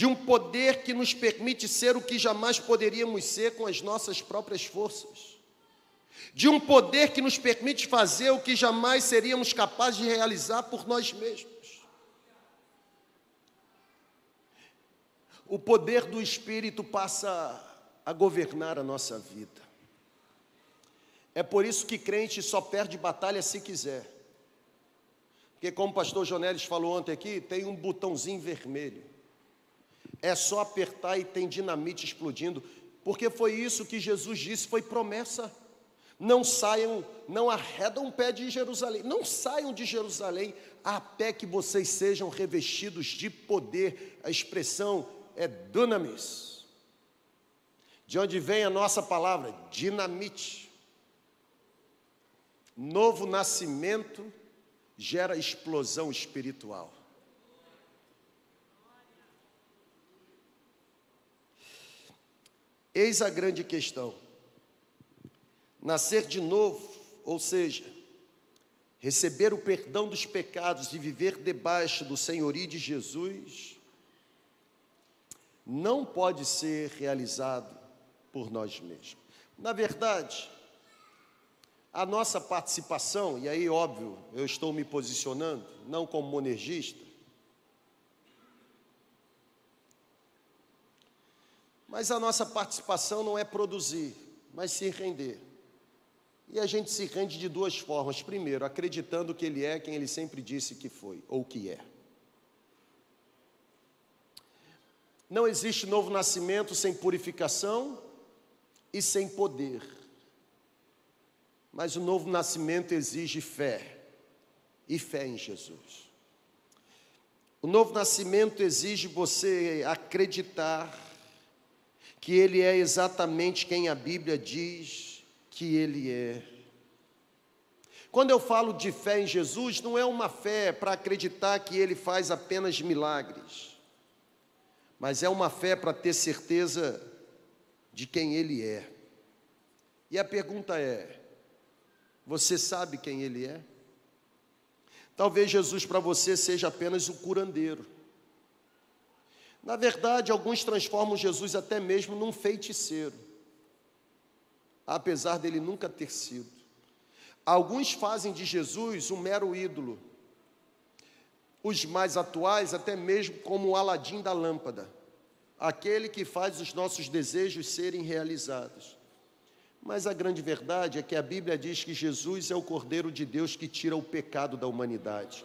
de um poder que nos permite ser o que jamais poderíamos ser com as nossas próprias forças, de um poder que nos permite fazer o que jamais seríamos capazes de realizar por nós mesmos. O poder do Espírito passa a governar a nossa vida. É por isso que crente só perde batalha se quiser. Porque, como o pastor Jonelis falou ontem aqui, tem um botãozinho vermelho. É só apertar e tem dinamite explodindo, porque foi isso que Jesus disse, foi promessa. Não saiam, não arredam o pé de Jerusalém, não saiam de Jerusalém até que vocês sejam revestidos de poder. A expressão é dunamis. De onde vem a nossa palavra? Dinamite. Novo nascimento gera explosão espiritual. Eis a grande questão. Nascer de novo, ou seja, receber o perdão dos pecados e viver debaixo do senhorio de Jesus, não pode ser realizado por nós mesmos. Na verdade, a nossa participação, e aí, óbvio, eu estou me posicionando, não como monergista, Mas a nossa participação não é produzir, mas se render. E a gente se rende de duas formas. Primeiro, acreditando que Ele é quem Ele sempre disse que foi, ou que é. Não existe novo nascimento sem purificação e sem poder. Mas o novo nascimento exige fé, e fé em Jesus. O novo nascimento exige você acreditar que Ele é exatamente quem a Bíblia diz que Ele é. Quando eu falo de fé em Jesus, não é uma fé para acreditar que Ele faz apenas milagres, mas é uma fé para ter certeza de quem Ele é. E a pergunta é: você sabe quem Ele é? Talvez Jesus para você seja apenas o curandeiro. Na verdade, alguns transformam Jesus até mesmo num feiticeiro, apesar dele nunca ter sido. Alguns fazem de Jesus um mero ídolo, os mais atuais, até mesmo como o Aladim da lâmpada, aquele que faz os nossos desejos serem realizados. Mas a grande verdade é que a Bíblia diz que Jesus é o Cordeiro de Deus que tira o pecado da humanidade.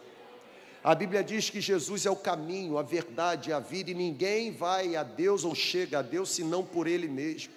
A Bíblia diz que Jesus é o caminho, a verdade, a vida, e ninguém vai a Deus ou chega a Deus senão por Ele mesmo.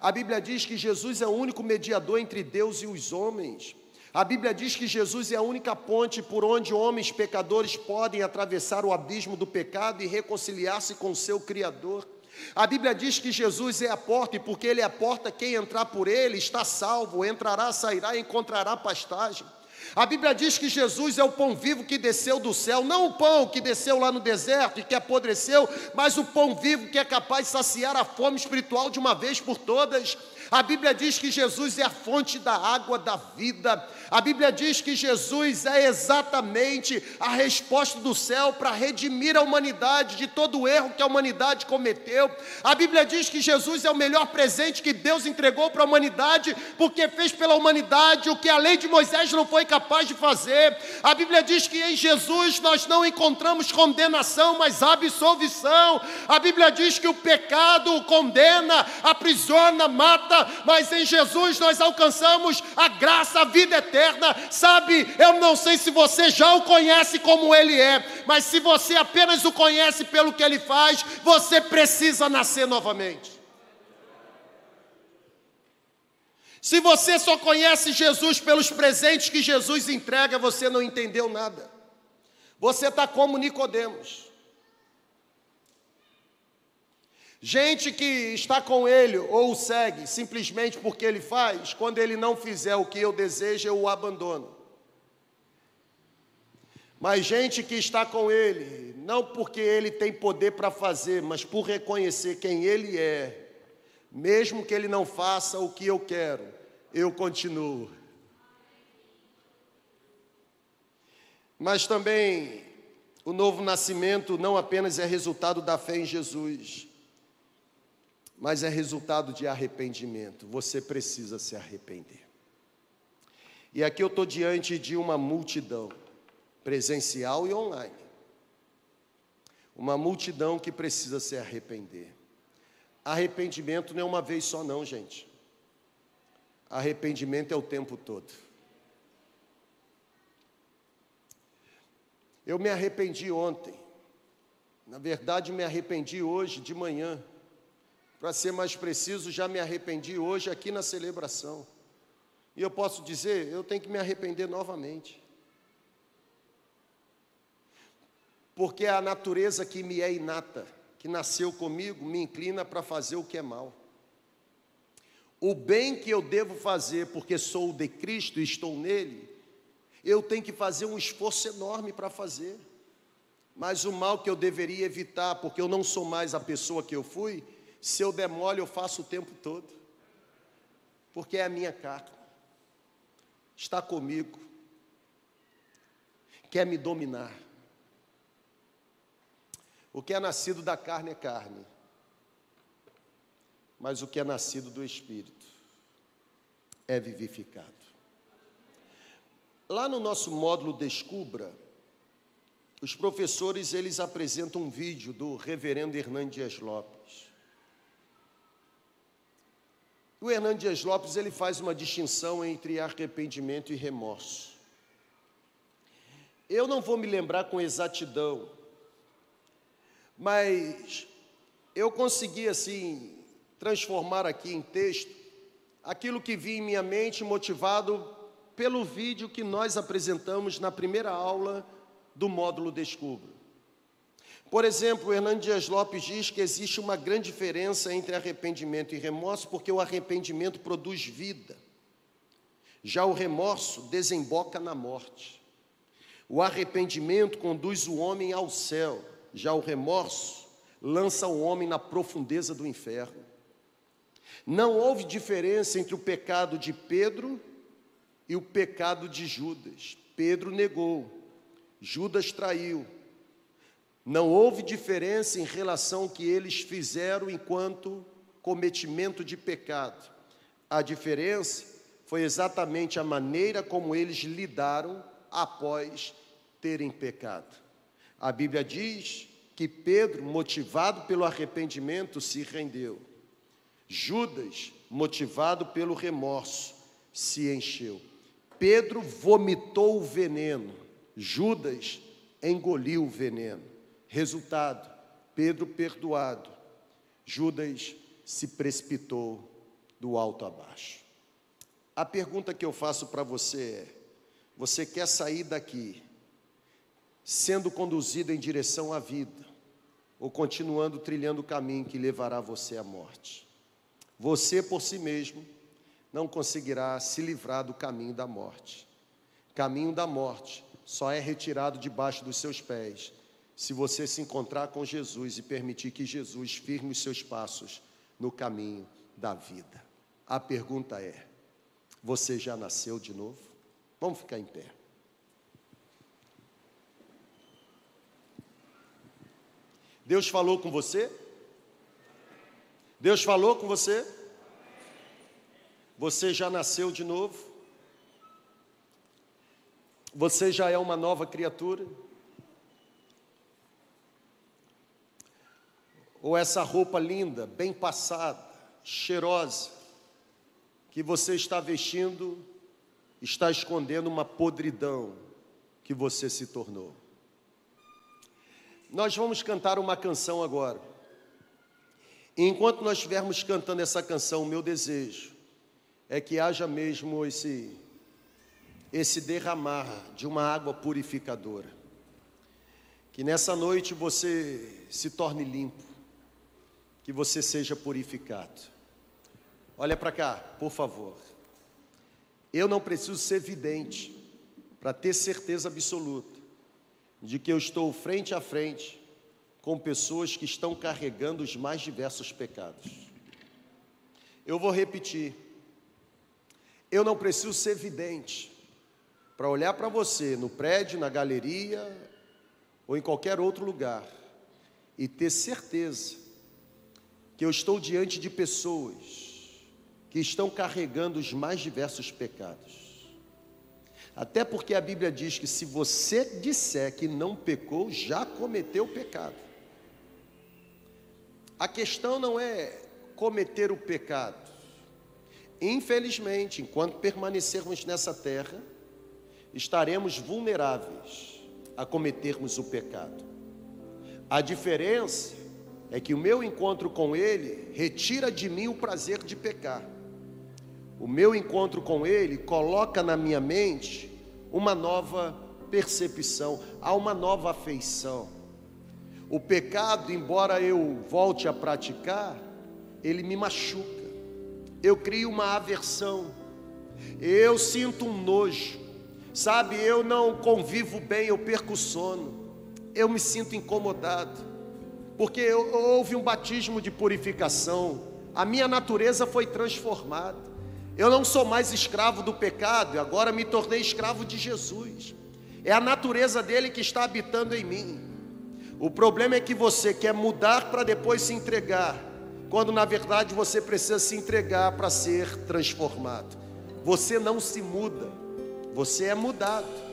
A Bíblia diz que Jesus é o único mediador entre Deus e os homens. A Bíblia diz que Jesus é a única ponte por onde homens pecadores podem atravessar o abismo do pecado e reconciliar-se com o seu Criador. A Bíblia diz que Jesus é a porta, e porque Ele é a porta, quem entrar por Ele está salvo, entrará, sairá e encontrará pastagem. A Bíblia diz que Jesus é o pão vivo que desceu do céu, não o pão que desceu lá no deserto e que apodreceu, mas o pão vivo que é capaz de saciar a fome espiritual de uma vez por todas. A Bíblia diz que Jesus é a fonte da água da vida. A Bíblia diz que Jesus é exatamente a resposta do céu para redimir a humanidade de todo o erro que a humanidade cometeu. A Bíblia diz que Jesus é o melhor presente que Deus entregou para a humanidade, porque fez pela humanidade o que a lei de Moisés não foi capaz de fazer. A Bíblia diz que em Jesus nós não encontramos condenação, mas absolvição. A Bíblia diz que o pecado condena, aprisiona, mata, mas em Jesus nós alcançamos a graça, a vida eterna. Sabe, eu não sei se você já o conhece como ele é, mas se você apenas o conhece pelo que ele faz, você precisa nascer novamente. Se você só conhece Jesus pelos presentes que Jesus entrega, você não entendeu nada. Você está como Nicodemos. Gente que está com ele ou o segue simplesmente porque ele faz, quando ele não fizer o que eu desejo, eu o abandono. Mas gente que está com ele, não porque ele tem poder para fazer, mas por reconhecer quem ele é, mesmo que ele não faça o que eu quero, eu continuo. Mas também o novo nascimento não apenas é resultado da fé em Jesus, mas é resultado de arrependimento. Você precisa se arrepender. E aqui eu estou diante de uma multidão, presencial e online. Uma multidão que precisa se arrepender. Arrependimento não é uma vez só, não, gente. Arrependimento é o tempo todo. Eu me arrependi ontem. Na verdade, me arrependi hoje de manhã. Para ser mais preciso, já me arrependi hoje aqui na celebração. E eu posso dizer, eu tenho que me arrepender novamente. Porque a natureza que me é inata, que nasceu comigo, me inclina para fazer o que é mal. O bem que eu devo fazer, porque sou de Cristo e estou nele, eu tenho que fazer um esforço enorme para fazer. Mas o mal que eu deveria evitar, porque eu não sou mais a pessoa que eu fui, se eu demole, eu faço o tempo todo. Porque é a minha carne. Está comigo. Quer me dominar. O que é nascido da carne é carne. Mas o que é nascido do espírito é vivificado. Lá no nosso módulo Descubra, os professores eles apresentam um vídeo do reverendo Hernandes Lopes. O Hernandes Dias Lopes ele faz uma distinção entre arrependimento e remorso. Eu não vou me lembrar com exatidão, mas eu consegui assim transformar aqui em texto aquilo que vi em minha mente motivado pelo vídeo que nós apresentamos na primeira aula do módulo Descubra. Por exemplo, o Hernando Dias Lopes diz que existe uma grande diferença entre arrependimento e remorso, porque o arrependimento produz vida, já o remorso desemboca na morte. O arrependimento conduz o homem ao céu, já o remorso lança o homem na profundeza do inferno. Não houve diferença entre o pecado de Pedro e o pecado de Judas. Pedro negou, Judas traiu. Não houve diferença em relação ao que eles fizeram enquanto cometimento de pecado. A diferença foi exatamente a maneira como eles lidaram após terem pecado. A Bíblia diz que Pedro, motivado pelo arrependimento, se rendeu. Judas, motivado pelo remorso, se encheu. Pedro vomitou o veneno, Judas engoliu o veneno. Resultado: Pedro perdoado, Judas se precipitou do alto abaixo. A pergunta que eu faço para você é: você quer sair daqui sendo conduzido em direção à vida ou continuando trilhando o caminho que levará você à morte? Você por si mesmo não conseguirá se livrar do caminho da morte. Caminho da morte só é retirado debaixo dos seus pés se você se encontrar com Jesus e permitir que Jesus firme os seus passos no caminho da vida. A pergunta é: você já nasceu de novo? Vamos ficar em pé. Deus falou com você? Deus falou com você? Você já nasceu de novo? Você já é uma nova criatura? Ou essa roupa linda, bem passada, cheirosa, que você está vestindo, está escondendo uma podridão que você se tornou? Nós vamos cantar uma canção agora. E enquanto nós estivermos cantando essa canção, o meu desejo é que haja mesmo esse, esse derramar de uma água purificadora. Que nessa noite você se torne limpo, que você seja purificado. Olha para cá, por favor. Eu não preciso ser vidente para ter certeza absoluta de que eu estou frente a frente com pessoas que estão carregando os mais diversos pecados. Eu vou repetir. Eu não preciso ser vidente para olhar para você no prédio, na galeria ou em qualquer outro lugar e ter certeza que eu estou diante de pessoas que estão carregando os mais diversos pecados. Até porque a Bíblia diz que se você disser que não pecou, já cometeu pecado. A questão não é cometer o pecado, Infelizmente, enquanto permanecermos nessa terra, estaremos vulneráveis a cometermos o pecado. A diferença é que o meu encontro com Ele retira de mim o prazer de pecar. O meu encontro com Ele coloca na minha mente uma nova percepção, há uma nova afeição. O pecado, embora eu volte a praticar, ele me machuca. Eu crio uma aversão. Eu sinto um nojo. Sabe, eu não convivo bem, eu perco o sono. Eu me sinto incomodado. Porque houve um batismo de purificação. A minha natureza foi transformada. Eu não sou mais escravo do pecado, agora me tornei escravo de Jesus. É a natureza dele que está habitando em mim. O problema é que você quer mudar para depois se entregar, quando na verdade você precisa se entregar para ser transformado. Você não se muda, você é mudado.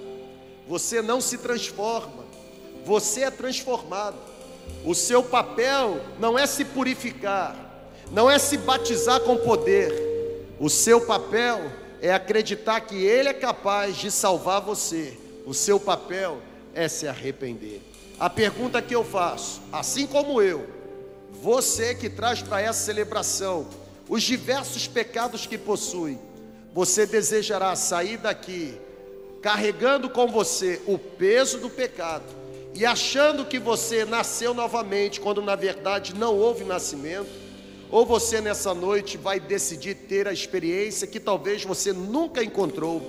Você não se transforma, você é transformado. O seu papel não é se purificar, não é se batizar com poder o seu papel é acreditar que Ele é capaz de salvar você. O seu papel é se arrepender. A pergunta que eu faço, assim como eu, você que traz para essa celebração os diversos pecados que possui, você desejará sair daqui carregando com você o peso do pecado e achando que você nasceu novamente, quando na verdade não houve nascimento? Ou você nessa noite vai decidir ter a experiência que talvez você nunca encontrou,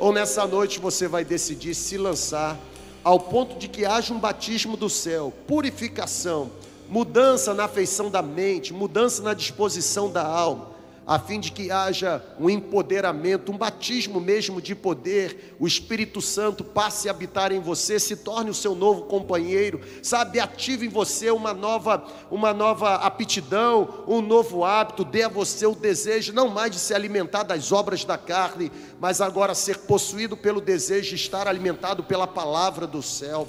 ou nessa noite você vai decidir se lançar ao ponto de que haja um batismo do céu, purificação, mudança na afeição da mente, mudança na disposição da alma a fim de que haja um empoderamento, um batismo mesmo de poder, o Espírito Santo passe a habitar em você, se torne o seu novo companheiro, sabe, ative em você uma nova, uma nova aptidão, um novo hábito, dê a você o desejo não mais de se alimentar das obras da carne, mas agora ser possuído pelo desejo de estar alimentado pela palavra do céu.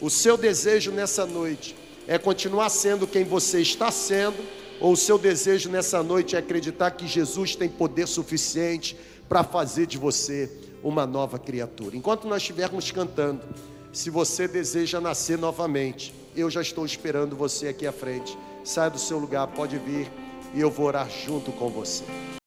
O seu desejo nessa noite é continuar sendo quem você está sendo ou o seu desejo nessa noite é acreditar que Jesus tem poder suficiente para fazer de você uma nova criatura. Enquanto nós estivermos cantando, se você deseja nascer novamente, eu já estou esperando você aqui à frente. Saia do seu lugar, pode vir e eu vou orar junto com você.